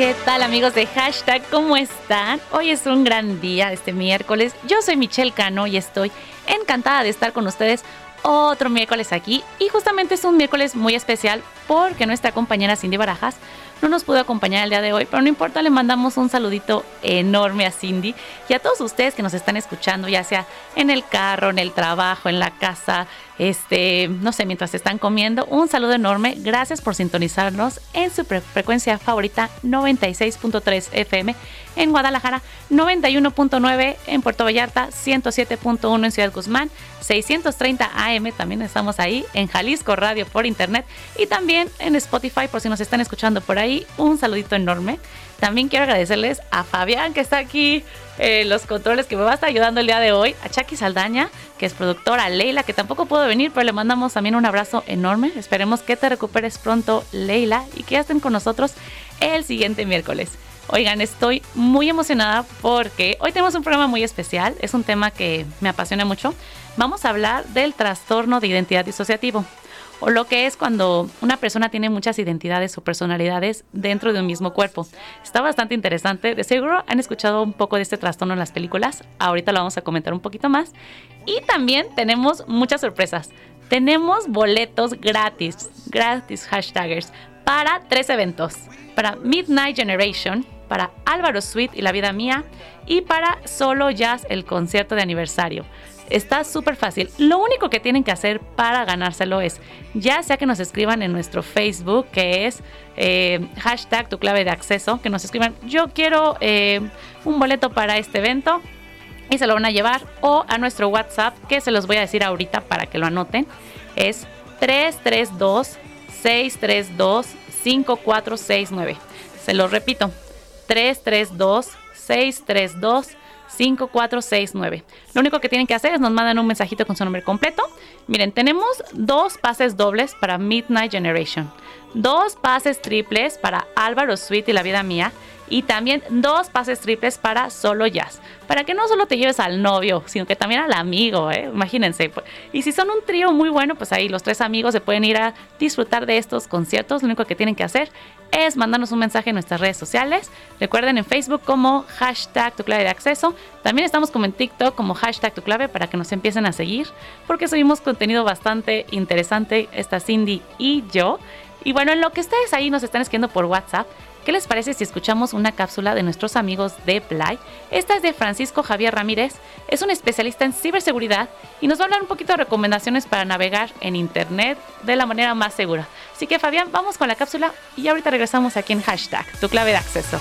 ¿Qué tal amigos de hashtag? ¿Cómo están? Hoy es un gran día, este miércoles. Yo soy Michelle Cano y estoy encantada de estar con ustedes otro miércoles aquí. Y justamente es un miércoles muy especial porque nuestra compañera Cindy Barajas no nos pudo acompañar el día de hoy, pero no importa, le mandamos un saludito enorme a Cindy y a todos ustedes que nos están escuchando, ya sea en el carro, en el trabajo, en la casa, este, no sé, mientras están comiendo. Un saludo enorme. Gracias por sintonizarnos en su frecuencia favorita 96.3 FM en Guadalajara, 91.9 en Puerto Vallarta, 107.1 en Ciudad Guzmán, 630 AM, también estamos ahí en Jalisco Radio por internet y también en Spotify por si nos están escuchando por ahí. Un saludito enorme. También quiero agradecerles a Fabián que está aquí eh, los controles que me va a estar ayudando el día de hoy, a Chucky Saldaña, que es productora, Leila, que tampoco pudo venir, pero le mandamos también un abrazo enorme. Esperemos que te recuperes pronto, Leila, y que estén con nosotros el siguiente miércoles. Oigan, estoy muy emocionada porque hoy tenemos un programa muy especial, es un tema que me apasiona mucho. Vamos a hablar del trastorno de identidad disociativo o lo que es cuando una persona tiene muchas identidades o personalidades dentro de un mismo cuerpo. Está bastante interesante. De seguro han escuchado un poco de este trastorno en las películas. Ahorita lo vamos a comentar un poquito más. Y también tenemos muchas sorpresas. Tenemos boletos gratis, gratis hashtaggers para tres eventos. Para Midnight Generation, para Álvaro Sweet y la vida mía y para Solo Jazz el concierto de aniversario. Está súper fácil. Lo único que tienen que hacer para ganárselo es, ya sea que nos escriban en nuestro Facebook, que es eh, hashtag tu clave de acceso, que nos escriban, yo quiero eh, un boleto para este evento y se lo van a llevar, o a nuestro WhatsApp, que se los voy a decir ahorita para que lo anoten, es 332 632 5469. Se lo repito, 332 632 5469. Lo único que tienen que hacer es nos mandan un mensajito con su nombre completo. Miren, tenemos dos pases dobles para Midnight Generation, dos pases triples para Álvaro Sweet y la vida mía y también dos pases triples para solo jazz. Para que no solo te lleves al novio, sino que también al amigo, ¿eh? imagínense. Pues. Y si son un trío muy bueno, pues ahí los tres amigos se pueden ir a disfrutar de estos conciertos. Lo único que tienen que hacer es mandarnos un mensaje en nuestras redes sociales. Recuerden en Facebook como hashtag tu clave de acceso. También estamos como en TikTok como hashtag tu clave para que nos empiecen a seguir, porque subimos contenido bastante interesante, esta Cindy y yo. Y bueno, en lo que ustedes ahí nos están escribiendo por WhatsApp, ¿Qué les parece si escuchamos una cápsula de nuestros amigos de Play? Esta es de Francisco Javier Ramírez, es un especialista en ciberseguridad y nos va a hablar un poquito de recomendaciones para navegar en Internet de la manera más segura. Así que Fabián, vamos con la cápsula y ahorita regresamos aquí en hashtag, tu clave de acceso.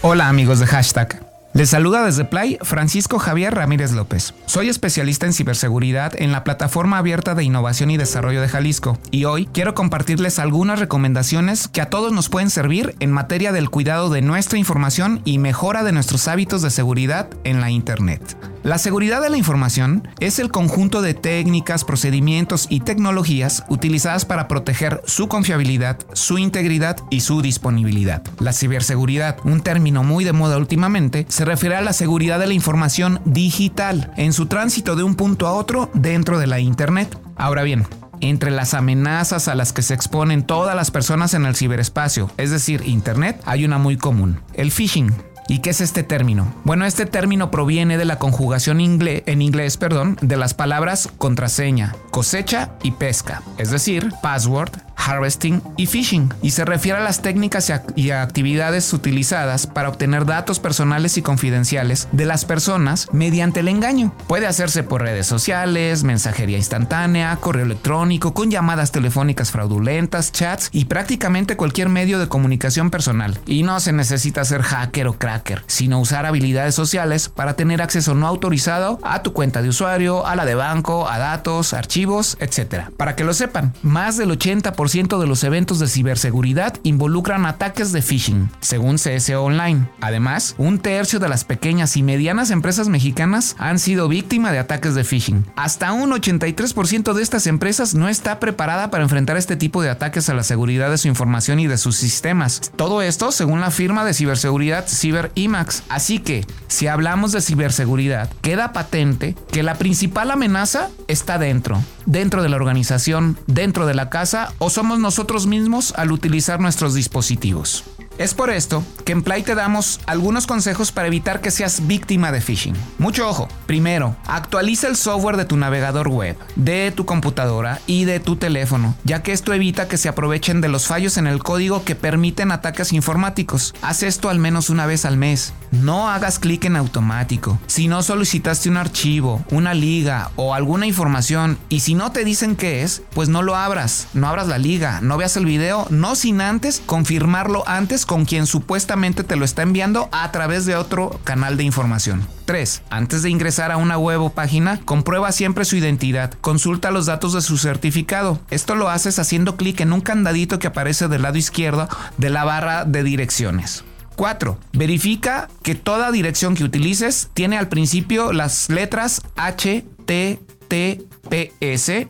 Hola amigos de hashtag. Les saluda desde Play Francisco Javier Ramírez López. Soy especialista en ciberseguridad en la plataforma abierta de innovación y desarrollo de Jalisco y hoy quiero compartirles algunas recomendaciones que a todos nos pueden servir en materia del cuidado de nuestra información y mejora de nuestros hábitos de seguridad en la Internet. La seguridad de la información es el conjunto de técnicas, procedimientos y tecnologías utilizadas para proteger su confiabilidad, su integridad y su disponibilidad. La ciberseguridad, un término muy de moda últimamente, se refiere a la seguridad de la información digital en su tránsito de un punto a otro dentro de la Internet. Ahora bien, entre las amenazas a las que se exponen todas las personas en el ciberespacio, es decir, Internet, hay una muy común, el phishing. ¿Y qué es este término? Bueno, este término proviene de la conjugación en inglés perdón, de las palabras contraseña, cosecha y pesca, es decir, password, harvesting y phishing, y se refiere a las técnicas y actividades utilizadas para obtener datos personales y confidenciales de las personas mediante el engaño. Puede hacerse por redes sociales, mensajería instantánea, correo electrónico, con llamadas telefónicas fraudulentas, chats y prácticamente cualquier medio de comunicación personal. Y no se necesita ser hacker o cracker, sino usar habilidades sociales para tener acceso no autorizado a tu cuenta de usuario, a la de banco, a datos, archivos, etc. Para que lo sepan, más del 80% de los eventos de ciberseguridad involucran ataques de phishing, según CSO Online. Además, un tercio de las pequeñas y medianas empresas mexicanas han sido víctima de ataques de phishing. Hasta un 83% de estas empresas no está preparada para enfrentar este tipo de ataques a la seguridad de su información y de sus sistemas. Todo esto según la firma de ciberseguridad CyberImax. Así que, si hablamos de ciberseguridad, queda patente que la principal amenaza está dentro, dentro de la organización, dentro de la casa o somos nosotros mismos al utilizar nuestros dispositivos. Es por esto que en Play te damos algunos consejos para evitar que seas víctima de phishing. Mucho ojo. Primero, actualiza el software de tu navegador web, de tu computadora y de tu teléfono, ya que esto evita que se aprovechen de los fallos en el código que permiten ataques informáticos. Haz esto al menos una vez al mes. No hagas clic en automático. Si no solicitaste un archivo, una liga o alguna información y si no te dicen qué es, pues no lo abras. No abras la liga, no veas el video, no sin antes confirmarlo antes con quien supuestamente te lo está enviando a través de otro canal de información. 3. Antes de ingresar a una web o página, comprueba siempre su identidad. Consulta los datos de su certificado. Esto lo haces haciendo clic en un candadito que aparece del lado izquierdo de la barra de direcciones. 4. Verifica que toda dirección que utilices tiene al principio las letras HTTPS,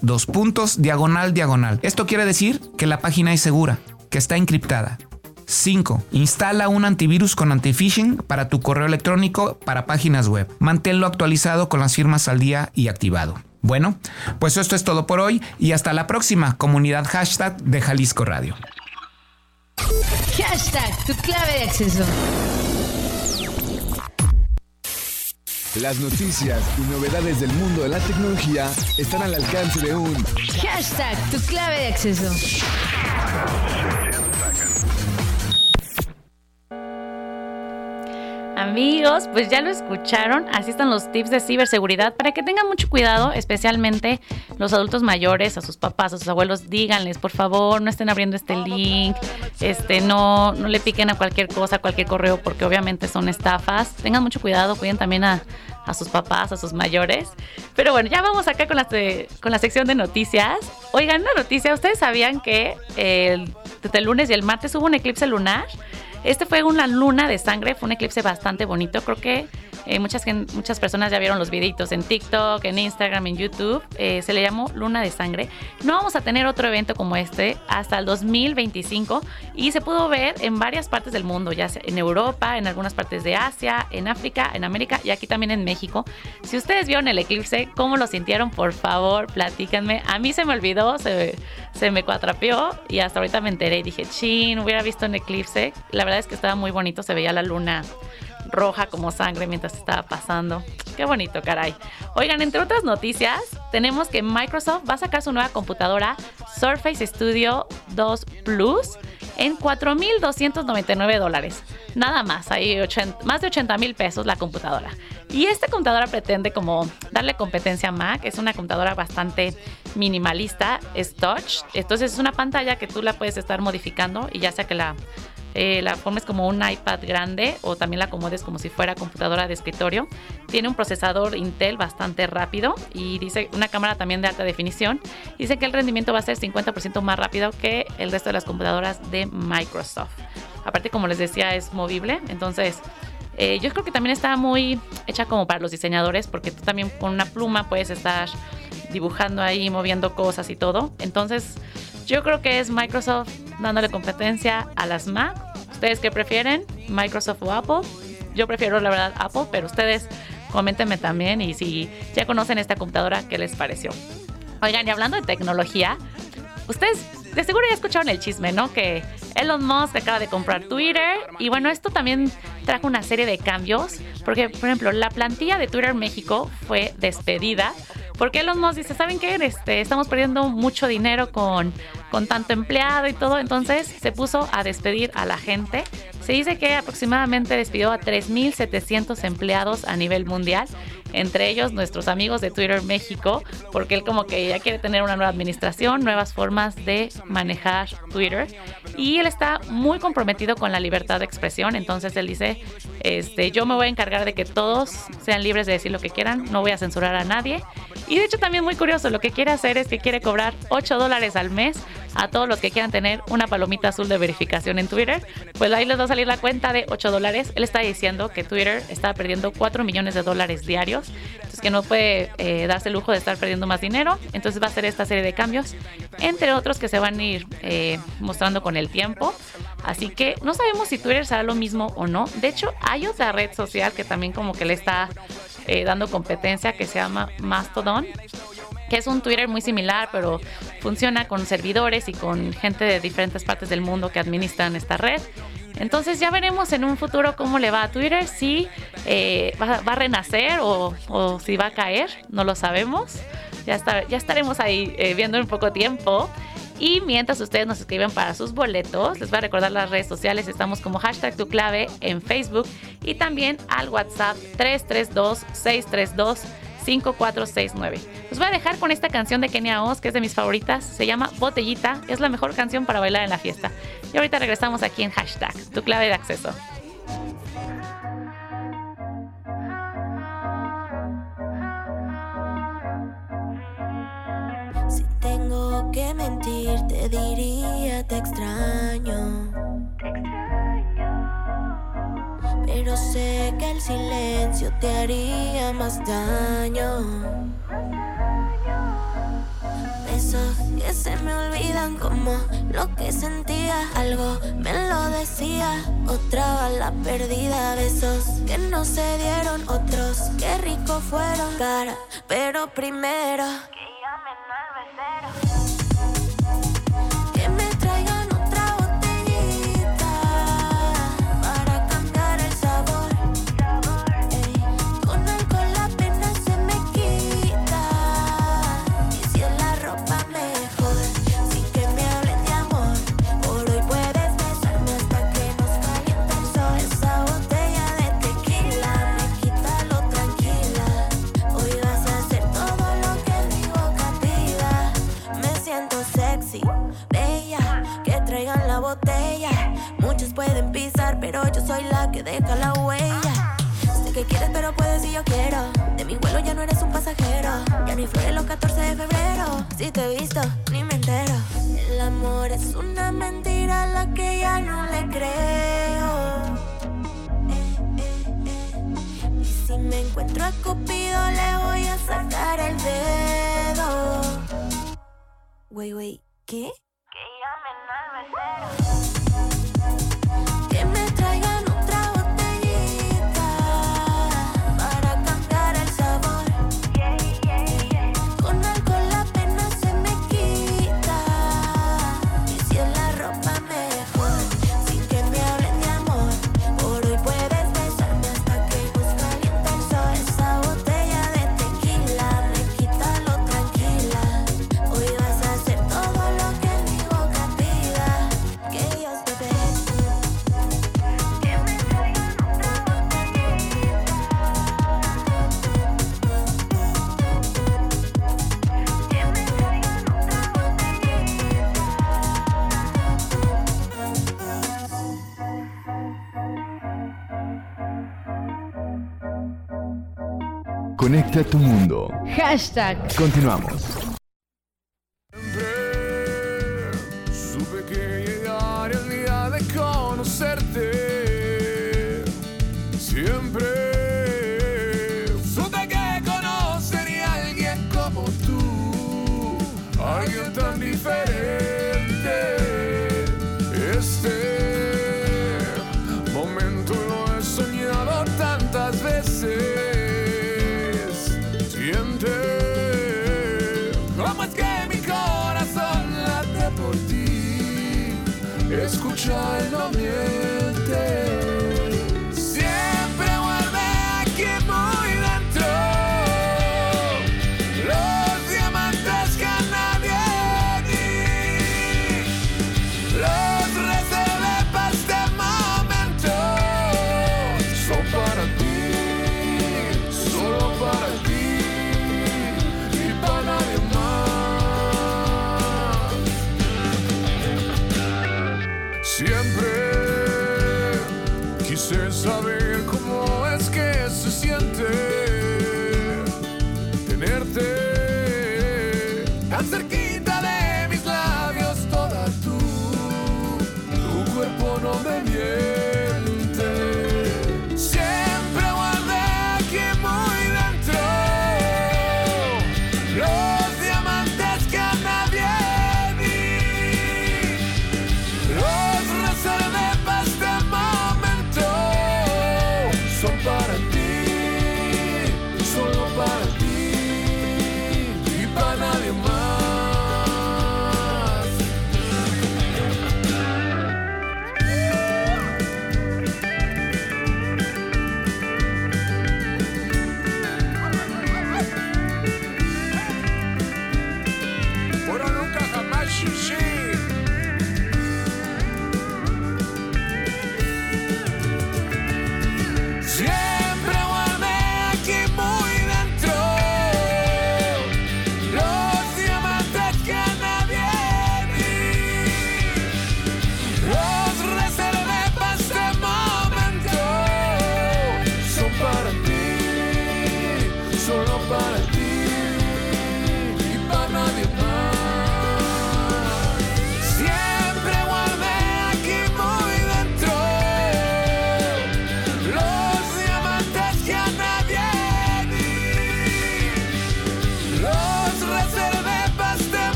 dos puntos, diagonal, diagonal. Esto quiere decir que la página es segura, que está encriptada. 5. Instala un antivirus con anti-phishing para tu correo electrónico para páginas web. Manténlo actualizado con las firmas al día y activado. Bueno, pues esto es todo por hoy y hasta la próxima comunidad hashtag de Jalisco Radio. Hashtag tu clave de acceso. Las noticias y novedades del mundo de la tecnología están al alcance de un hashtag tu clave de acceso. Amigos, pues ya lo escucharon, así están los tips de ciberseguridad para que tengan mucho cuidado, especialmente los adultos mayores, a sus papás, a sus abuelos, díganles, por favor, no estén abriendo este link, este no no le piquen a cualquier cosa, a cualquier correo porque obviamente son estafas. Tengan mucho cuidado, cuiden también a, sus papás, a sus mayores. Pero bueno, ya vamos acá con la, con la sección de noticias. Oigan, una noticia, ¿ustedes sabían que el, desde el lunes y el martes hubo un eclipse lunar? Este fue una luna de sangre, fue un eclipse bastante bonito. Creo que eh, muchas, muchas personas ya vieron los videitos en TikTok, en Instagram, en YouTube. Eh, se le llamó Luna de Sangre. No vamos a tener otro evento como este hasta el 2025 y se pudo ver en varias partes del mundo, ya sea en Europa, en algunas partes de Asia, en África, en América y aquí también en México. Si ustedes vieron el eclipse, ¿cómo lo sintieron? Por favor, platícanme. A mí se me olvidó, se, se me cuatrapeó y hasta ahorita me enteré y dije, chin, hubiera visto un eclipse. La verdad es que estaba muy bonito, se veía la luna roja como sangre mientras estaba pasando. Qué bonito, caray. Oigan, entre otras noticias, tenemos que Microsoft va a sacar su nueva computadora Surface Studio 2 Plus en 4.299 dólares. Nada más, hay más de 80 mil pesos la computadora. Y esta computadora pretende como darle competencia a Mac. Es una computadora bastante minimalista, es touch. Entonces es una pantalla que tú la puedes estar modificando y ya sea que la eh, la forma es como un iPad grande o también la acomodes como si fuera computadora de escritorio. Tiene un procesador Intel bastante rápido y dice una cámara también de alta definición. Dice que el rendimiento va a ser 50% más rápido que el resto de las computadoras de Microsoft. Aparte, como les decía, es movible. Entonces, eh, yo creo que también está muy hecha como para los diseñadores porque tú también con una pluma puedes estar dibujando ahí, moviendo cosas y todo. Entonces, yo creo que es Microsoft dándole competencia a las Mac. ¿Ustedes qué prefieren? ¿Microsoft o Apple? Yo prefiero la verdad Apple, pero ustedes coméntenme también y si ya conocen esta computadora, ¿qué les pareció? Oigan, y hablando de tecnología, ustedes de seguro ya escucharon el chisme, ¿no? Que Elon Musk acaba de comprar Twitter y bueno, esto también trajo una serie de cambios, porque por ejemplo, la plantilla de Twitter México fue despedida porque Elon Musk dice, ¿saben qué? Este, estamos perdiendo mucho dinero con, con tanto empleado y todo, entonces se puso a despedir a la gente. Se dice que aproximadamente despidió a 3.700 empleados a nivel mundial entre ellos nuestros amigos de Twitter México, porque él como que ya quiere tener una nueva administración, nuevas formas de manejar Twitter. Y él está muy comprometido con la libertad de expresión, entonces él dice, este, yo me voy a encargar de que todos sean libres de decir lo que quieran, no voy a censurar a nadie y de hecho también muy curioso, lo que quiere hacer es que quiere cobrar 8 dólares al mes a todos los que quieran tener una palomita azul de verificación en Twitter, pues ahí les va a salir la cuenta de 8 dólares. Él está diciendo que Twitter está perdiendo 4 millones de dólares diarios, entonces que no puede eh, darse el lujo de estar perdiendo más dinero, entonces va a hacer esta serie de cambios, entre otros que se van a ir eh, mostrando con el tiempo. Así que no sabemos si Twitter será lo mismo o no. De hecho, hay otra red social que también como que le está eh, dando competencia que se llama Mastodon que es un Twitter muy similar, pero funciona con servidores y con gente de diferentes partes del mundo que administran esta red. Entonces ya veremos en un futuro cómo le va a Twitter, si eh, va, a renacer o, si va a caer, no lo sabemos. Ya, ya estaremos ahí eh, viendo en poco tiempo. Y mientras ustedes nos escriben para sus boletos, les voy a recordar las redes sociales. Estamos como hashtag tu clave en Facebook y también al WhatsApp 332-632-5469. Los voy a dejar con esta canción de Kenia Oz, que es de mis favoritas. Se llama Botellita. Es la mejor canción para bailar en la fiesta. Y ahorita regresamos aquí en hashtag tu clave de acceso. que mentir, te diría te extraño. Te extraño. Pero sé que el silencio te haría más daño. Besos que se me olvidan como lo que sentía. Algo me lo decía, otra bala perdida. Besos que no se dieron, otros que rico fueron. Cara, pero primero. Que llamen al becero. Conecta tu mundo. Hashtag. Continuamos.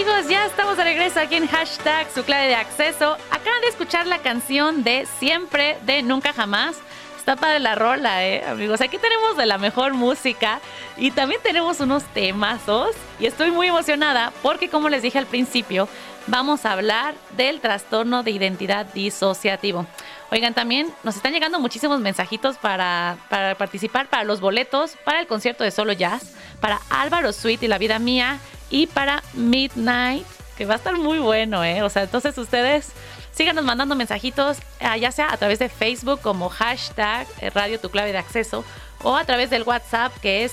Amigos? Ya estamos de regreso aquí en hashtag su clave de acceso. Acaban de escuchar la canción de Siempre de Nunca Jamás. Está padre la rola, eh, amigos. Aquí tenemos de la mejor música y también tenemos unos temazos. Y estoy muy emocionada porque, como les dije al principio, vamos a hablar del trastorno de identidad disociativo. Oigan, también nos están llegando muchísimos mensajitos para, para participar para los boletos, para el concierto de Solo Jazz, para Álvaro Sweet y La Vida Mía y para Midnight, que va a estar muy bueno, ¿eh? O sea, entonces ustedes síganos mandando mensajitos, ah, ya sea a través de Facebook como hashtag eh, Radio Tu Clave de Acceso o a través del WhatsApp que es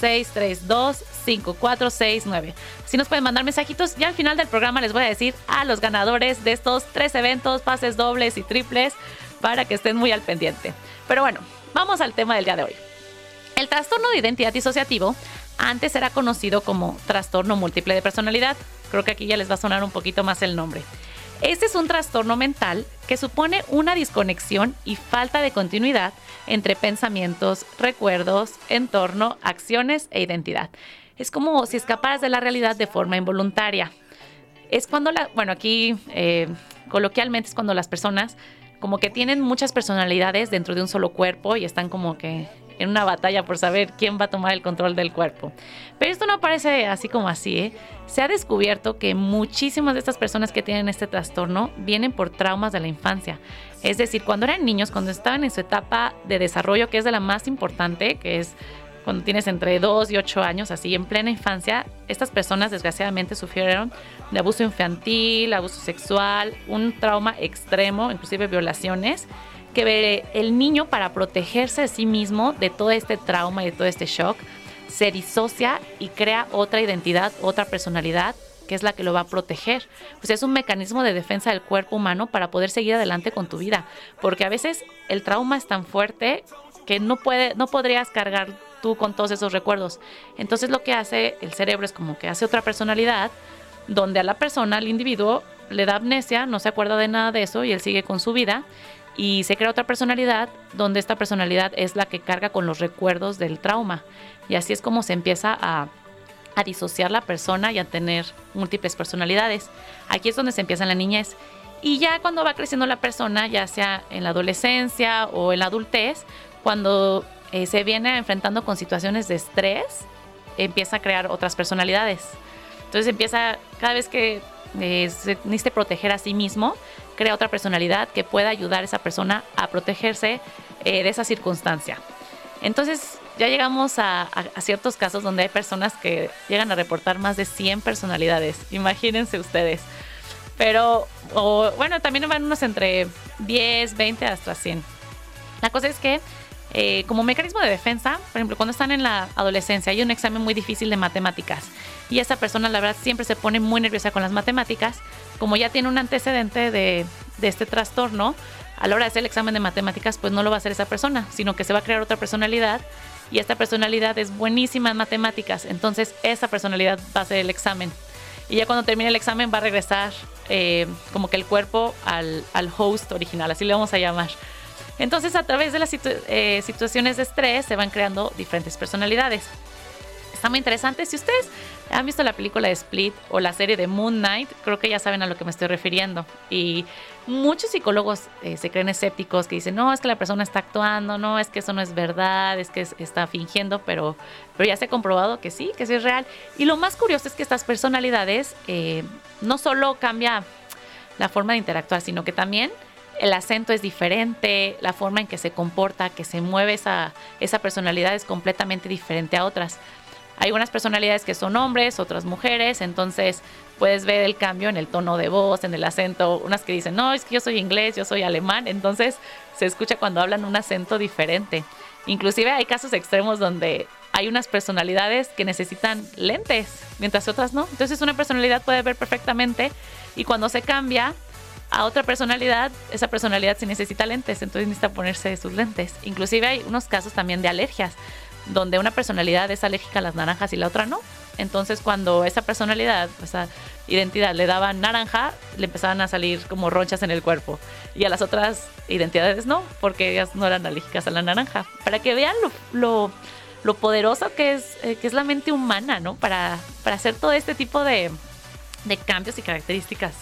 332-632-5469. Así nos pueden mandar mensajitos y al final del programa les voy a decir a los ganadores de estos tres eventos, pases dobles y triples, para que estén muy al pendiente. Pero bueno, vamos al tema del día de hoy. El trastorno de identidad disociativo antes era conocido como trastorno múltiple de personalidad. Creo que aquí ya les va a sonar un poquito más el nombre. Este es un trastorno mental que supone una desconexión y falta de continuidad entre pensamientos, recuerdos, entorno, acciones e identidad. Es como si escaparas de la realidad de forma involuntaria. Es cuando la, bueno, aquí eh, coloquialmente es cuando las personas como que tienen muchas personalidades dentro de un solo cuerpo y están como que en una batalla por saber quién va a tomar el control del cuerpo. Pero esto no parece así como así. ¿eh? Se ha descubierto que muchísimas de estas personas que tienen este trastorno vienen por traumas de la infancia. Es decir, cuando eran niños, cuando estaban en su etapa de desarrollo, que es de la más importante, que es cuando tienes entre 2 y 8 años, así en plena infancia, estas personas desgraciadamente sufrieron de abuso infantil, abuso sexual, un trauma extremo, inclusive violaciones que el niño para protegerse de sí mismo de todo este trauma y de todo este shock se disocia y crea otra identidad, otra personalidad que es la que lo va a proteger. Pues es un mecanismo de defensa del cuerpo humano para poder seguir adelante con tu vida, porque a veces el trauma es tan fuerte que no puede no podrías cargar tú con todos esos recuerdos. Entonces lo que hace el cerebro es como que hace otra personalidad donde a la persona, al individuo, le da amnesia, no se acuerda de nada de eso y él sigue con su vida y se crea otra personalidad donde esta personalidad es la que carga con los recuerdos del trauma. Y así es como se empieza a, disociar la persona y a tener múltiples personalidades. Aquí es donde se empieza en la niñez. Y ya cuando va creciendo la persona, ya sea en la adolescencia o en la adultez, cuando eh, se viene enfrentando con situaciones de estrés, empieza a crear otras personalidades. Entonces empieza, cada vez que eh, se necesita proteger a sí mismo, crea otra personalidad que pueda ayudar a esa persona a protegerse eh, de esa circunstancia. Entonces ya llegamos a, ciertos casos donde hay personas que llegan a reportar más de 100 personalidades. Imagínense ustedes. Pero, bueno, también van unos entre 10, 20 hasta 100. La cosa es que eh, como mecanismo de defensa, por ejemplo, cuando están en la adolescencia hay un examen muy difícil de matemáticas y esa persona la verdad siempre se pone muy nerviosa con las matemáticas, como ya tiene un antecedente de, este trastorno, a la hora de hacer el examen de matemáticas pues no lo va a hacer esa persona, sino que se va a crear otra personalidad y esta personalidad es buenísima en matemáticas, entonces esa personalidad va a hacer el examen. Y ya cuando termine el examen va a regresar eh, como que el cuerpo al, al host original, así le vamos a llamar. Entonces, a través de las eh, situaciones de estrés se van creando diferentes personalidades. Está muy interesante. Si ustedes han visto la película de Split o la serie de Moon Knight, creo que ya saben a lo que me estoy refiriendo. Y muchos psicólogos eh, se creen escépticos que dicen, no, es que la persona está actuando, no, es que eso no es verdad, es que está fingiendo, pero, pero ya se ha comprobado que sí, que sí es real. Y lo más curioso es que estas personalidades eh, no solo cambia la forma de interactuar, sino que también el acento es diferente, la forma en que se comporta, que se mueve esa, esa personalidad es completamente diferente a otras. Hay unas personalidades que son hombres, otras mujeres, entonces puedes ver el cambio en el tono de voz, en el acento, unas que dicen, no, es que yo soy inglés, yo soy alemán, entonces se escucha cuando hablan un acento diferente. Inclusive hay casos extremos donde hay unas personalidades que necesitan lentes, mientras otras no. Entonces una personalidad puede ver perfectamente y cuando se cambia, a otra personalidad, esa personalidad sí necesita lentes, entonces necesita ponerse sus lentes. Inclusive hay unos casos también de alergias, donde una personalidad es alérgica a las naranjas y la otra no. Entonces cuando esa personalidad, esa identidad le daba naranja, le empezaban a salir como ronchas en el cuerpo. Y a las otras identidades no, porque ellas no eran alérgicas a la naranja. Para que vean lo, lo poderoso que es, eh, que es la mente humana, ¿no? Para, para hacer todo este tipo de, de cambios y características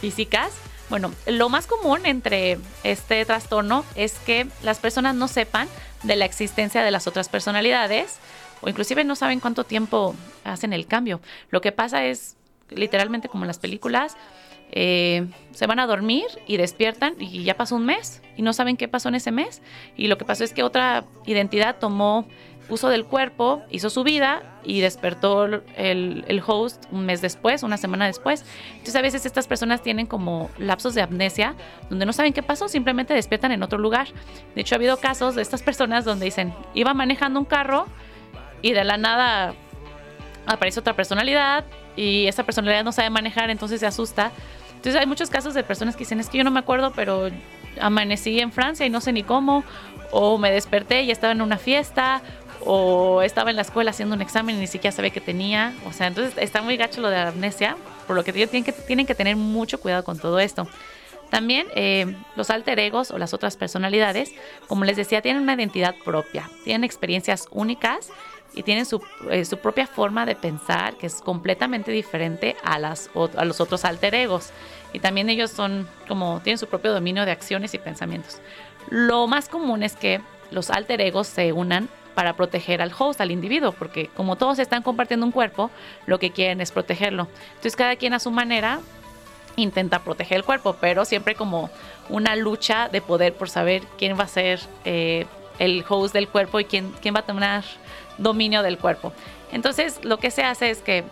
físicas. Bueno, lo más común entre este trastorno es que las personas no sepan de la existencia de las otras personalidades o inclusive no saben cuánto tiempo hacen el cambio. Lo que pasa es, literalmente como en las películas, eh, se van a dormir y despiertan y ya pasó un mes y no saben qué pasó en ese mes. Y lo que pasó es que otra identidad tomó uso del cuerpo, hizo su vida y despertó el, el, host un mes después, una semana después. Entonces a veces estas personas tienen como lapsos de amnesia donde no saben qué pasó, simplemente despiertan en otro lugar. De hecho ha habido casos de estas personas donde dicen, iba manejando un carro y de la nada aparece otra personalidad y esa personalidad no sabe manejar, entonces se asusta entonces hay muchos casos de personas que dicen, es que yo no me acuerdo, pero amanecí en Francia y no sé ni cómo, o me desperté y estaba en una fiesta, o estaba en la escuela haciendo un examen y ni siquiera sabía que tenía. O sea, entonces está muy gacho lo de la amnesia, por lo que tienen que, tienen que tener mucho cuidado con todo esto. También eh, los alter egos o las otras personalidades, como les decía, tienen una identidad propia, tienen experiencias únicas y tienen su, eh, su, propia forma de pensar que es completamente diferente a, las, a los otros alter egos. Y también ellos son como, tienen su propio dominio de acciones y pensamientos. Lo más común es que los alter egos se unan para proteger al host, al individuo, porque como todos están compartiendo un cuerpo, lo que quieren es protegerlo. Entonces cada quien a su manera intenta proteger el cuerpo, pero siempre como una lucha de poder por saber quién va a ser eh, el host del cuerpo y quién, quién va a tomar dominio del cuerpo. Entonces, lo que se hace es que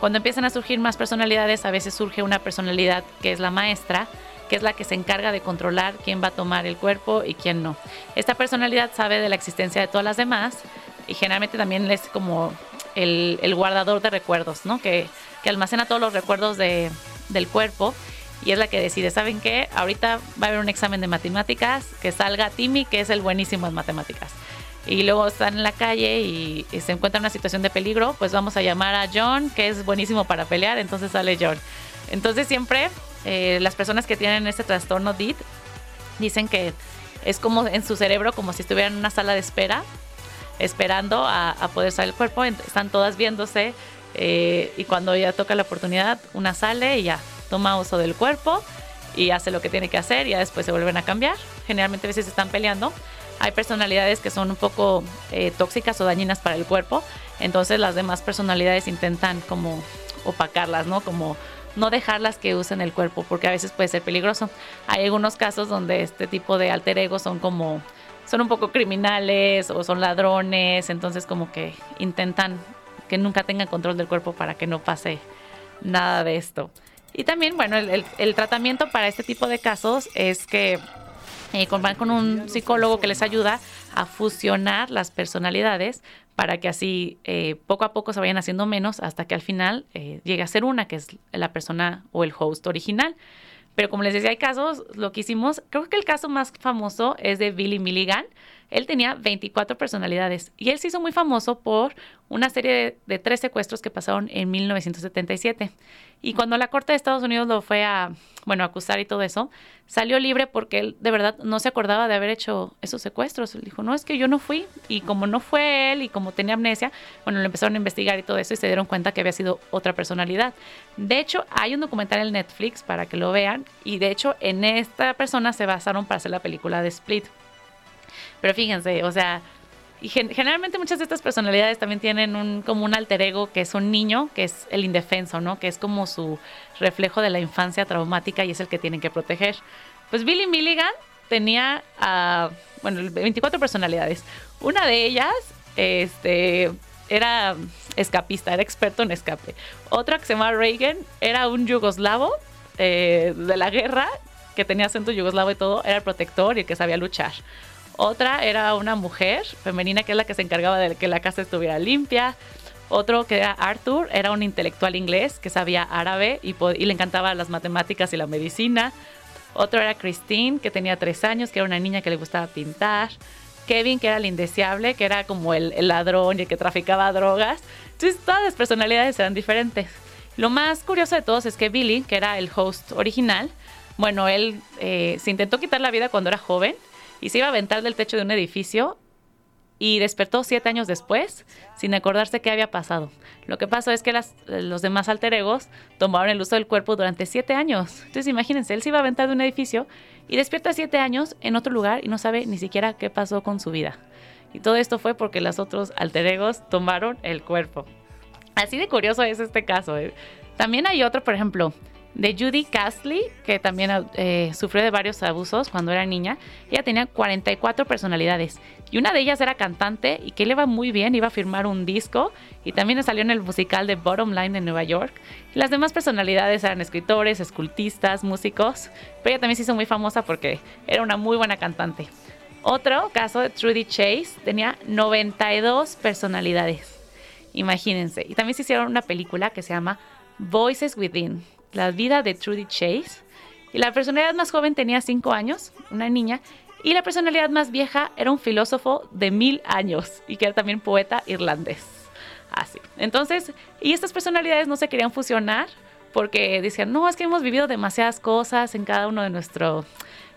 cuando empiezan a surgir más personalidades, a veces surge una personalidad que es la maestra, que es la que se encarga de controlar quién va a tomar el cuerpo y quién no. Esta personalidad sabe de la existencia de todas las demás y generalmente también es como el, guardador de recuerdos, ¿no? Que, almacena todos los recuerdos de, del cuerpo y es la que decide, ¿saben qué? Ahorita va a haber un examen de matemáticas, que salga Timmy, que es el buenísimo en matemáticas y luego están en la calle y, se encuentran en una situación de peligro, pues vamos a llamar a John, que es buenísimo para pelear, entonces sale John. Entonces siempre eh, las personas que tienen este trastorno DIT dicen que es como en su cerebro, como si estuvieran en una sala de espera, esperando a, poder salir el cuerpo, están todas viéndose eh, y cuando ya toca la oportunidad, una sale y ya toma uso del cuerpo y hace lo que tiene que hacer y ya después se vuelven a cambiar. Generalmente a veces están peleando hay personalidades que son un poco eh, tóxicas o dañinas para el cuerpo, entonces las demás personalidades intentan como opacarlas, ¿no? Como no dejarlas que usen el cuerpo, porque a veces puede ser peligroso. Hay algunos casos donde este tipo de alter ego son como, son un poco criminales o son ladrones, entonces como que intentan que nunca tengan control del cuerpo para que no pase nada de esto. Y también, bueno, el tratamiento para este tipo de casos es que eh, van con un psicólogo que les ayuda a fusionar las personalidades para que así eh, poco a poco se vayan haciendo menos hasta que al final eh, llegue a ser una, que es la persona o el host original. Pero como les decía, hay casos, lo que hicimos, creo que el caso más famoso es de Billy Milligan. Él tenía 24 personalidades y él se hizo muy famoso por una serie de, tres secuestros que pasaron en 1977. Y cuando la Corte de Estados Unidos lo fue a, bueno, acusar y todo eso, salió libre porque él de verdad no se acordaba de haber hecho esos secuestros. Él dijo, no, es que yo no fui. Y como no fue él y como tenía amnesia, bueno, lo empezaron a investigar y todo eso y se dieron cuenta que había sido otra personalidad. De hecho, hay un documental en Netflix para que lo vean y de hecho en esta persona se basaron para hacer la película de Split. Pero fíjense, o sea, y generalmente muchas de estas personalidades también tienen un, como un alter ego que es un niño, que es el indefenso, ¿no? Que es como su reflejo de la infancia traumática y es el que tienen que proteger. Pues Billy Milligan tenía, uh, bueno, 24 personalidades. Una de ellas, este, era escapista, era experto en escape. Otra que se llama Reagan era un yugoslavo eh, de la guerra que tenía acento yugoslavo y todo, era el protector y el que sabía luchar. Otra era una mujer femenina que es la que se encargaba de que la casa estuviera limpia. Otro que era Arthur, era un intelectual inglés que sabía árabe y, le encantaba las matemáticas y la medicina. Otro era Christine, que tenía tres años, que era una niña que le gustaba pintar. Kevin, que era el indeseable, que era como el, ladrón y el que traficaba drogas. Entonces todas las personalidades eran diferentes. Lo más curioso de todos es que Billy, que era el host original, bueno, él eh, se intentó quitar la vida cuando era joven y se iba a aventar del techo de un edificio y despertó siete años después sin acordarse qué había pasado. Lo que pasó es que los demás alter egos tomaron el uso del cuerpo durante siete años. Entonces imagínense, él se iba a aventar de un edificio y despierta siete años en otro lugar y no sabe ni siquiera qué pasó con su vida. Y todo esto fue porque los otros alter egos tomaron el cuerpo. Así de curioso es este caso. ¿eh? También hay otro, por ejemplo, de Judy Castley, que también eh, sufrió de varios abusos cuando era niña. Ella tenía 44 personalidades y una de ellas era cantante y que le iba muy bien, iba a firmar un disco y también salió en el musical de Bottom Line en Nueva York. Y las demás personalidades eran escritores, escultistas, músicos, pero ella también se hizo muy famosa porque era una muy buena cantante. Otro caso de Trudy Chase tenía 92 personalidades. Imagínense. Y también se hicieron una película que se llama Voices Within la vida de Trudy Chase. Y la personalidad más joven tenía cinco años, una niña, y la personalidad más vieja era un filósofo de mil años y que era también poeta irlandés. Así. Entonces, y estas personalidades no se querían fusionar porque decían, no, es que hemos vivido demasiadas cosas en cada uno de nuestras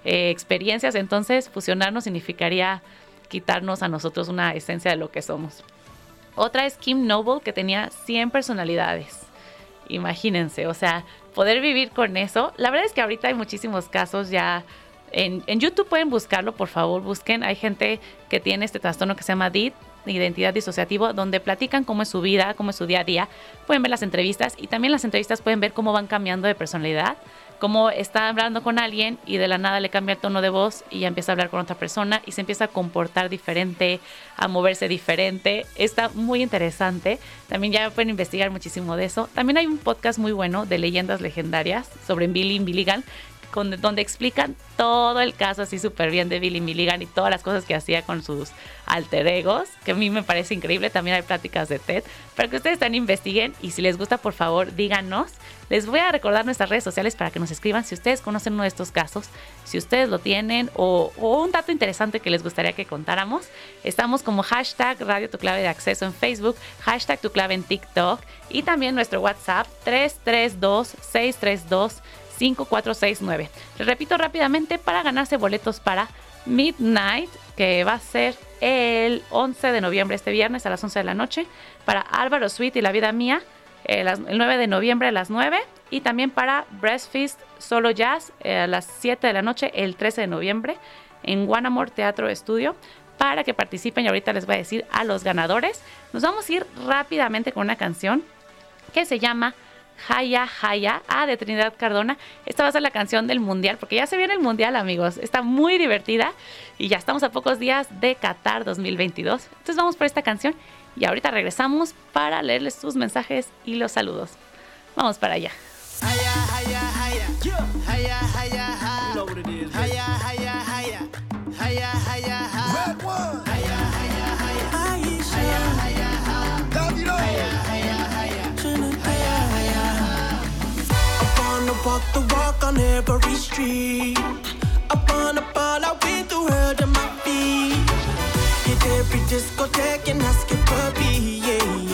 eh, experiencias, entonces fusionarnos significaría quitarnos a nosotros una esencia de lo que somos. Otra es Kim Noble, que tenía 100 personalidades. Imagínense, o sea, poder vivir con eso. La verdad es que ahorita hay muchísimos casos ya. En, YouTube pueden buscarlo, por favor, busquen. Hay gente que tiene este trastorno que se llama DID, identidad disociativo, donde platican cómo es su vida, cómo es su día a día. Pueden ver las entrevistas y también las entrevistas pueden ver cómo van cambiando de personalidad como está hablando con alguien y de la nada le cambia el tono de voz y ya empieza a hablar con otra persona y se empieza a comportar diferente, a moverse diferente. Está muy interesante. También ya pueden investigar muchísimo de eso. También hay un podcast muy bueno de leyendas legendarias sobre Billy Donde explican todo el caso así súper bien de Billy Milligan y todas las cosas que hacía con sus alter egos, que a mí me parece increíble. También hay pláticas de TED para que ustedes también investiguen y si les gusta, por favor, díganos. Les voy a recordar nuestras redes sociales para que nos escriban si ustedes conocen uno de estos casos, si ustedes lo tienen o, un dato interesante que les gustaría que contáramos. Estamos como hashtag Radio Tu de Acceso en Facebook, hashtag Tu Clave en TikTok y también nuestro WhatsApp 332 632 5469. Les repito rápidamente para ganarse boletos para Midnight, que va a ser el 11 de noviembre, este viernes a las 11 de la noche, para Álvaro Sweet y La Vida Mía, eh, el 9 de noviembre a las 9, y también para Breastfeast Solo Jazz eh, a las 7 de la noche, el 13 de noviembre, en Guanamor Teatro Estudio para que participen y ahorita les voy a decir a los ganadores. Nos vamos a ir rápidamente con una canción que se llama Jaya Jaya, ah, de Trinidad Cardona. Esta va a ser la canción del Mundial, porque ya se viene el Mundial, amigos. Está muy divertida y ya estamos a pocos días de Qatar 2022. Entonces vamos por esta canción y ahorita regresamos para leerles sus mensajes y los saludos. Vamos para allá. Walk the walk on every street. Up on a ball, I win the world on my feet. Hit every discotheque and ask it for me, yeah,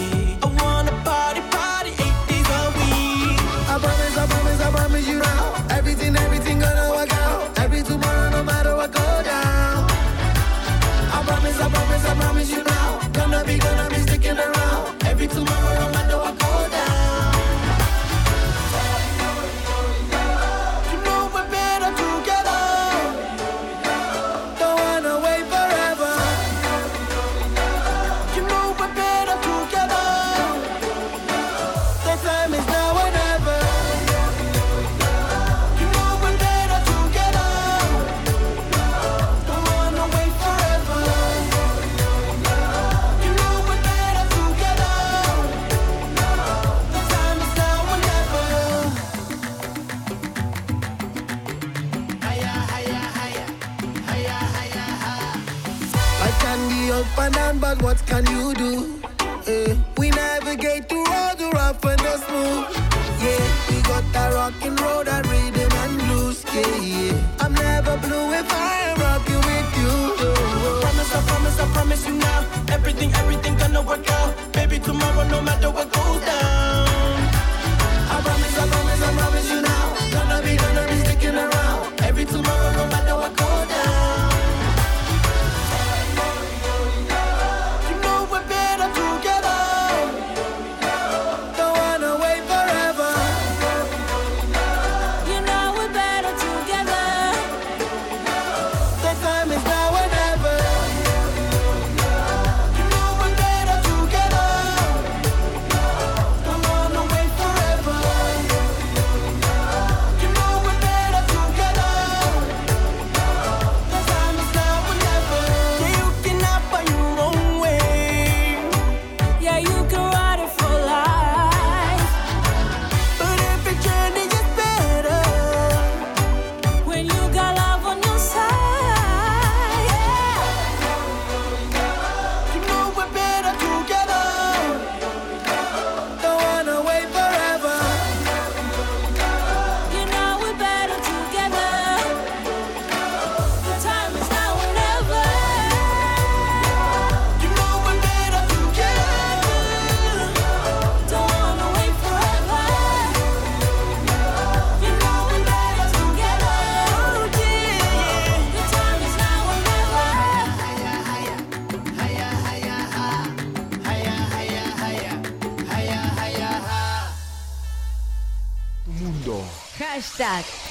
what can you do? Uh, we navigate through all the rough and the smooth. Yeah, we got that rockin'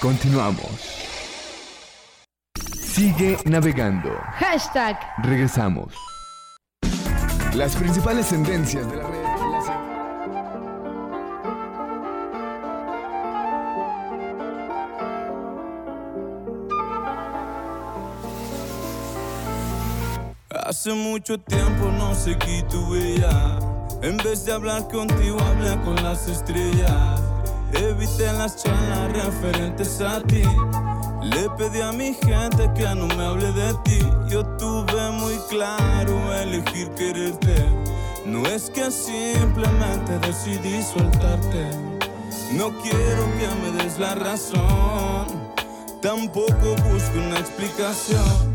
Continuamos. Sigue navegando. Hashtag. Regresamos. Las principales tendencias de la red. Hace mucho tiempo no seguí tu huella. En vez de hablar contigo, hablé con las estrellas. Evité las charlas referentes a ti. Le pedí a mi gente que no me hable de ti. Yo tuve muy claro elegir quererte. No es que simplemente decidí soltarte. No quiero que me des la razón. Tampoco busco una explicación.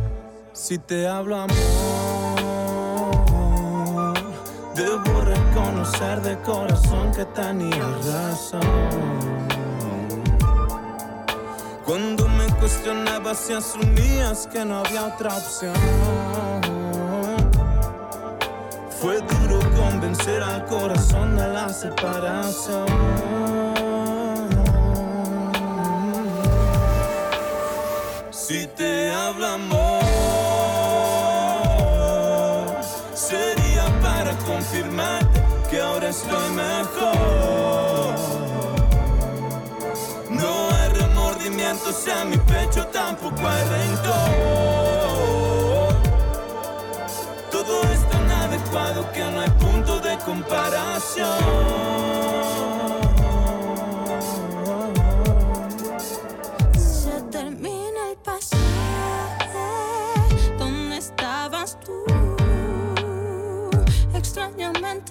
Si te hablo amor, debo reconocer de corazón que tenía razón. Cuando me cuestionabas y asumías que no había otra opción. Fue duro convencer al corazón de la separación. Si te hablo amor, estoy mejor. No hay remordimientos en mi pecho, tampoco hay rencor. Todo es tan adecuado que no hay punto de comparación.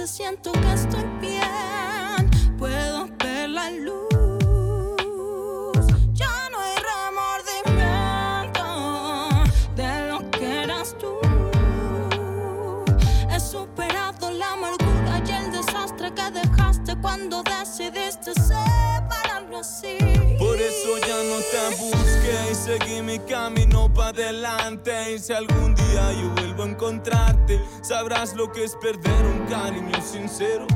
Siento que estoy bien. Puedo ver la luz. Ya no hay remordimiento de lo que eras tú. He superado la amargura y el desastre que dejaste cuando decidiste seguí mi camino para adelante. Y si algún día yo vuelvo a encontrarte, sabrás lo que es perder un cariño sincero.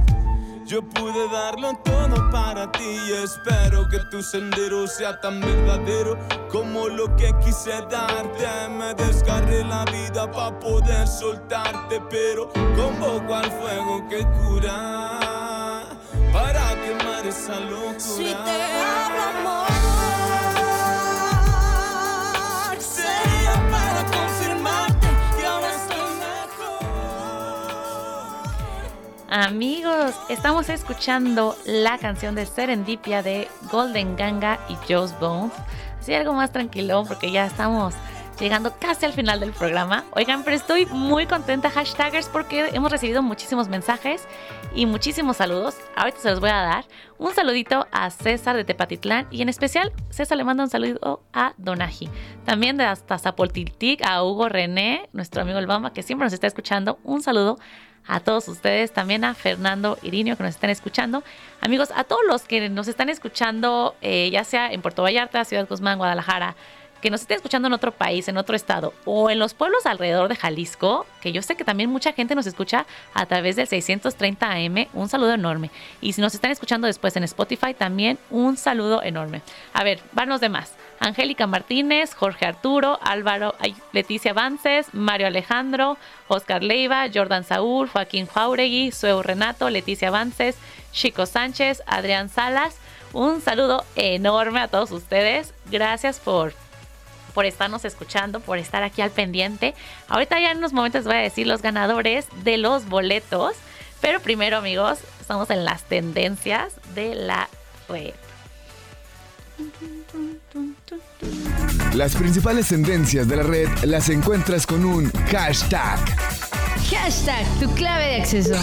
Yo pude darlo todo para ti y espero que tu sendero sea tan verdadero como lo que quise darte. Me desgarré la vida para poder soltarte, pero convoco al fuego que cura para quemar esa locura. Si te Amigos, estamos escuchando la canción de Serendipia de Golden Ganga y Joe's Bones. Así algo más tranquilo porque ya estamos llegando casi al final del programa. Oigan, pero estoy muy contenta, hashtaggers, porque hemos recibido muchísimos mensajes y muchísimos saludos. Ahorita se los voy a dar. Un saludito a César de Tepatitlán y en especial César le manda un saludo a Donaji. También de hasta Zapoltiltic a Hugo René, nuestro amigo el Bamba, que siempre nos está escuchando. Un saludo a todos ustedes, también a Fernando Irinio que nos están escuchando. Amigos, a todos los que nos están escuchando, eh, ya sea en Puerto Vallarta, Ciudad Guzmán, Guadalajara, que nos estén escuchando en otro país, en otro estado o en los pueblos alrededor de Jalisco, que yo sé que también mucha gente nos escucha a través del 630 AM, un saludo enorme. Y si nos están escuchando después en Spotify, también un saludo enorme. A ver, van los demás. Angélica Martínez, Jorge Arturo, Álvaro, Leticia Vances, Mario Alejandro, Oscar Leiva, Jordan Saúl, Joaquín Jauregui, Sueu Renato, Leticia Vances, Chico Sánchez, Adrián Salas. Un saludo enorme a todos ustedes. Gracias por por estarnos escuchando, por estar aquí al pendiente. Ahorita ya en unos momentos voy a decir los ganadores de los boletos. Pero primero, amigos, estamos en las tendencias de la red. Las principales tendencias de la red las encuentras con un hashtag. Hashtag tu clave de acceso.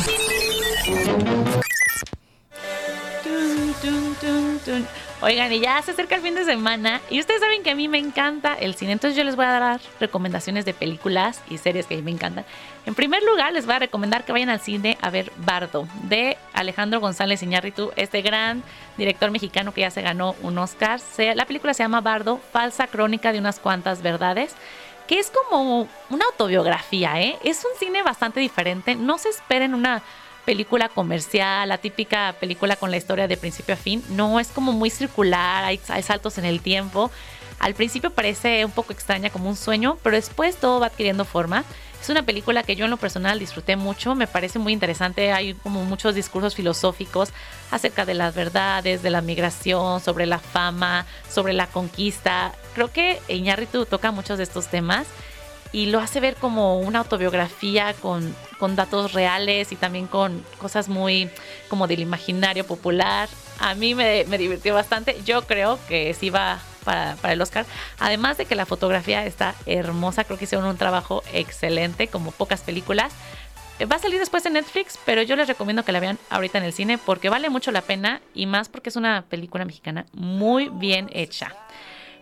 Oigan, y ya se acerca el fin de semana y ustedes saben que a mí me encanta el cine, entonces yo les voy a dar recomendaciones de películas y series que a mí me encantan. En primer lugar, les voy a recomendar que vayan al cine a ver Bardo de Alejandro González Iñárritu, este gran director mexicano que ya se ganó un Oscar. La película se llama Bardo, falsa crónica de unas cuantas verdades que es como una autobiografía, ¿eh? Es un cine bastante diferente. No se esperen una película comercial, la típica película con la historia de principio a fin. No, es como muy circular, hay, hay saltos en el tiempo. Al principio parece un poco extraña como un sueño, pero después todo va adquiriendo forma. Es una película que yo en lo personal disfruté mucho, me parece muy interesante, hay como muchos discursos filosóficos acerca de las verdades, de la migración, sobre la fama, sobre la conquista. Creo que Iñárritu toca muchos de estos temas y lo hace ver como una autobiografía con, con datos reales y también con cosas muy como del imaginario popular. A mí me, me divirtió bastante, yo creo que sí va para, para, el Oscar. Además de que la fotografía está hermosa, creo que hicieron un trabajo excelente, como pocas películas. Va a salir después en Netflix, pero yo les recomiendo que la vean ahorita en el cine porque vale mucho la pena y más porque es una película mexicana muy bien hecha.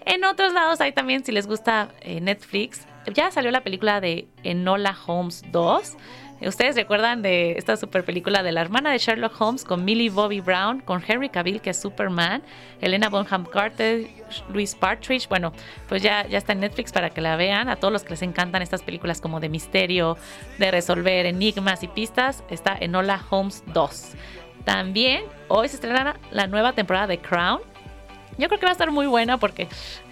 En otros lados hay también, si les gusta eh, Netflix, ya salió la película de Enola Holmes 2. Ustedes recuerdan de esta super película de la hermana de Sherlock Holmes con Millie Bobby Brown, con Henry Cavill, que es Superman, Elena Bonham Carter, Luis Partridge. Bueno, pues ya, ya está en Netflix para que la vean. A todos los que les encantan estas películas como de misterio, de resolver enigmas y pistas, está Enola Holmes 2. También hoy se estrena la nueva temporada de Crown. Yo creo que va a estar muy buena porque,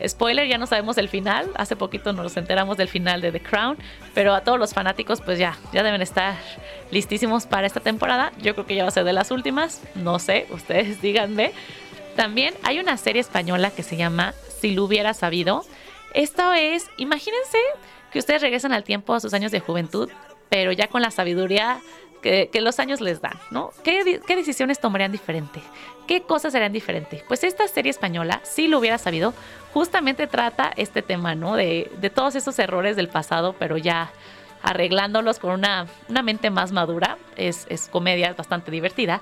spoiler, ya no sabemos el final. Hace poquito nos enteramos del final de The Crown, pero a todos los fanáticos pues ya, ya deben estar listísimos para esta temporada. Yo creo que ya va a ser de las últimas. No sé, ustedes díganme. También hay una serie española que se llama Si lo hubiera sabido. Esto es, imagínense que ustedes regresan al tiempo a sus años de juventud, pero ya con la sabiduría que, los años les dan, ¿no? ¿Qué, ¿Qué, decisiones tomarían diferente? ¿Qué cosas harían diferente? Pues esta serie española, si lo hubiera sabido, justamente trata este tema, ¿no? De, de todos esos errores del pasado, pero ya arreglándolos con una, una mente más madura. Es, es comedia, es bastante divertida.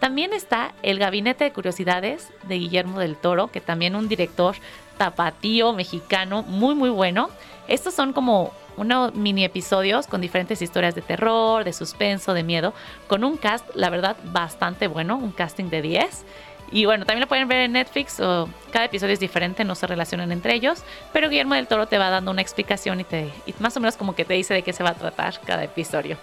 También está El Gabinete de Curiosidades de Guillermo del Toro, que también un director tapatío mexicano muy muy bueno. Estos son como unos mini episodios con diferentes historias de terror, de suspenso, de miedo, con un cast, la verdad, bastante bueno, un casting de 10. Y bueno, también lo pueden ver en Netflix, o cada episodio es diferente, no se relacionan entre ellos, pero Guillermo del Toro te va dando una explicación y, te, más o menos como que te dice de qué se va a tratar cada episodio.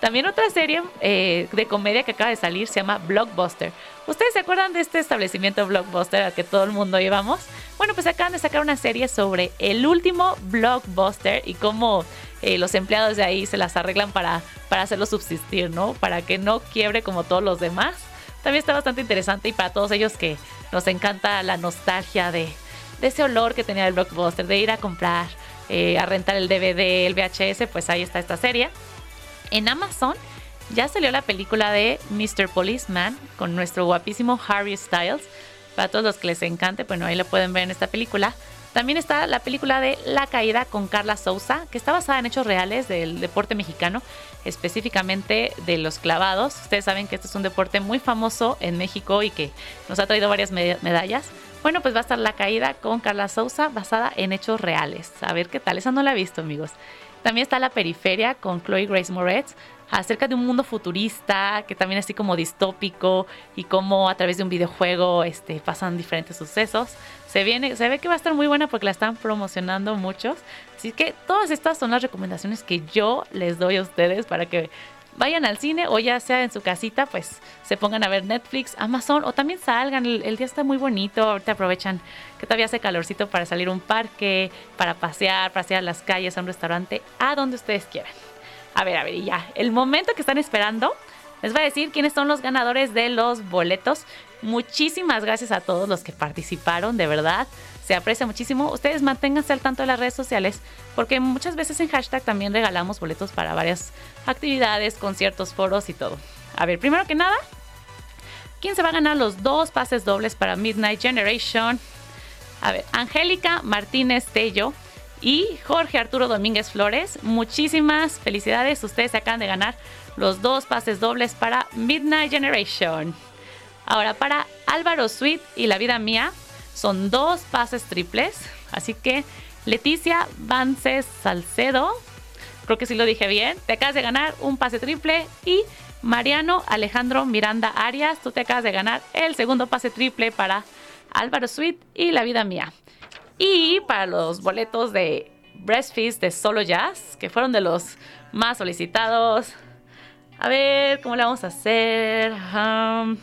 También otra serie eh, de comedia que acaba de salir se llama Blockbuster. ¿Ustedes se acuerdan de este establecimiento Blockbuster al que todo el mundo íbamos? Bueno, pues acaban de sacar una serie sobre el último Blockbuster y cómo eh, los empleados de ahí se las arreglan para, para hacerlo subsistir, ¿no? Para que no quiebre como todos los demás. También está bastante interesante y para todos ellos que nos encanta la nostalgia de, ese olor que tenía el Blockbuster, de ir a comprar, eh, a rentar el DVD, el VHS, pues ahí está esta serie. En Amazon ya salió la película de Mr. Policeman con nuestro guapísimo Harry Styles. Para todos los que les encante, bueno, ahí lo pueden ver en esta película. También está la película de La Caída con Carla Souza, que está basada en hechos reales del deporte mexicano, específicamente de los clavados. Ustedes saben que este es un deporte muy famoso en México y que nos ha traído varias medallas. Bueno, pues va a estar La Caída con Carla Souza, basada en hechos reales. A ver qué tal, esa no la he visto, amigos. También está La Periferia con Chloe Grace Moretz, acerca de un mundo futurista, que también así como distópico y cómo a través de un videojuego este, pasan diferentes sucesos. Se, viene, se ve que va a estar muy buena porque la están promocionando muchos. Así que todas estas son las recomendaciones que yo les doy a ustedes para que vayan al cine o ya sea en su casita, pues se pongan a ver Netflix, Amazon o también salgan. El, el, día está muy bonito. Ahorita aprovechan que todavía hace calorcito para salir a un parque, para pasear, pasear las calles, a un restaurante, a donde ustedes quieran. A ver, a ver, y ya. El momento que están esperando, les voy a decir quiénes son los ganadores de los boletos. Muchísimas gracias a todos los que participaron, de verdad. Se aprecia muchísimo. Ustedes manténganse al tanto de las redes sociales, porque muchas veces en hashtag también regalamos boletos para varias actividades, conciertos, foros y todo. A ver, primero que nada, ¿quién se va a ganar los dos pases dobles para Midnight Generation? A ver, Angélica Martínez Tello y Jorge Arturo Domínguez Flores. Muchísimas felicidades. Ustedes acaban de ganar los dos pases dobles para Midnight Generation. Ahora, para Álvaro Sweet y La Vida Mía, son dos pases triples. Así que Leticia Vances Salcedo, creo que sí lo dije bien, te acabas de ganar un pase triple. Y Mariano Alejandro Miranda Arias, tú te acabas de ganar el segundo pase triple para Álvaro Sweet y La Vida Mía. Y para los boletos de Breastfeast de Solo Jazz, que fueron de los más solicitados, A ver, ¿cómo le vamos a hacer? Um,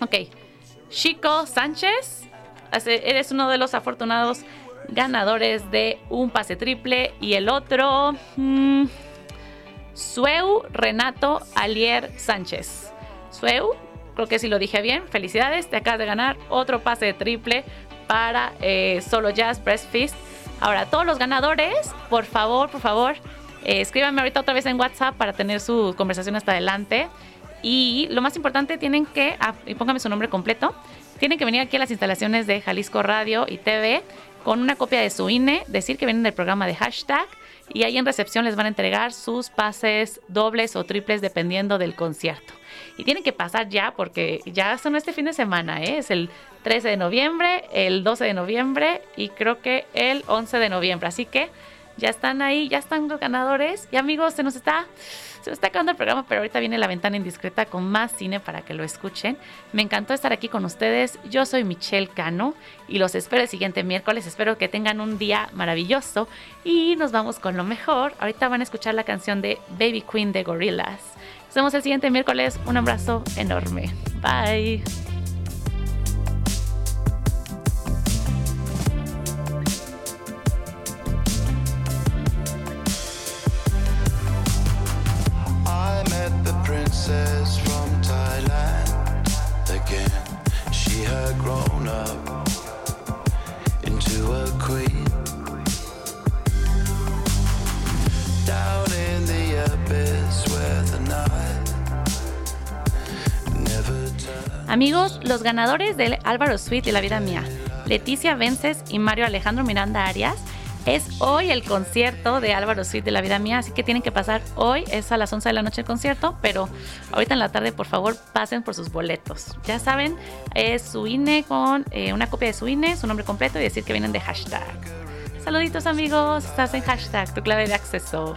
ok. Chico Sánchez, eres uno de los afortunados ganadores de un pase triple. Y el otro, mm, Sueu Renato Alier Sánchez. Sueu, creo que si lo dije bien, felicidades, te acabas de ganar otro pase triple para eh, Solo Jazz Breast Feast. Ahora, todos los ganadores, por favor, por favor, eh, escríbanme ahorita otra vez en WhatsApp para tener su conversación hasta adelante. Y lo más importante, tienen que, ah, y póngame su nombre completo, tienen que venir aquí a las instalaciones de Jalisco Radio y TV con una copia de su INE, decir que vienen del programa de hashtag y ahí en recepción les van a entregar sus pases dobles o triples dependiendo del concierto. Y tienen que pasar ya porque ya son este fin de semana, ¿eh? es el 13 de noviembre, el 12 de noviembre y creo que el 11 de noviembre. Así que ya están ahí, ya están los ganadores. Y amigos, se nos está, se nos está acabando el programa, pero ahorita viene la ventana indiscreta con más cine para que lo escuchen. Me encantó estar aquí con ustedes. Yo soy Michelle Cano y los espero el siguiente miércoles. Espero que tengan un día maravilloso y nos vamos con lo mejor. Ahorita van a escuchar la canción de Baby Queen de Gorillaz. Nos vemos el siguiente miércoles. Un abrazo enorme. Bye. Amigos, los ganadores del Álvaro Suite y La Vida Mía, Leticia Vences y Mario Alejandro Miranda Arias, es hoy el concierto de Álvaro Suite de La Vida Mía, así que tienen que pasar hoy, es a las 11 de la noche el concierto, pero ahorita en la tarde por favor pasen por sus boletos. Ya saben, es su INE con eh, una copia de su INE, su nombre completo y decir que vienen de hashtag. Saluditos amigos, estás en hashtag, tu clave de acceso.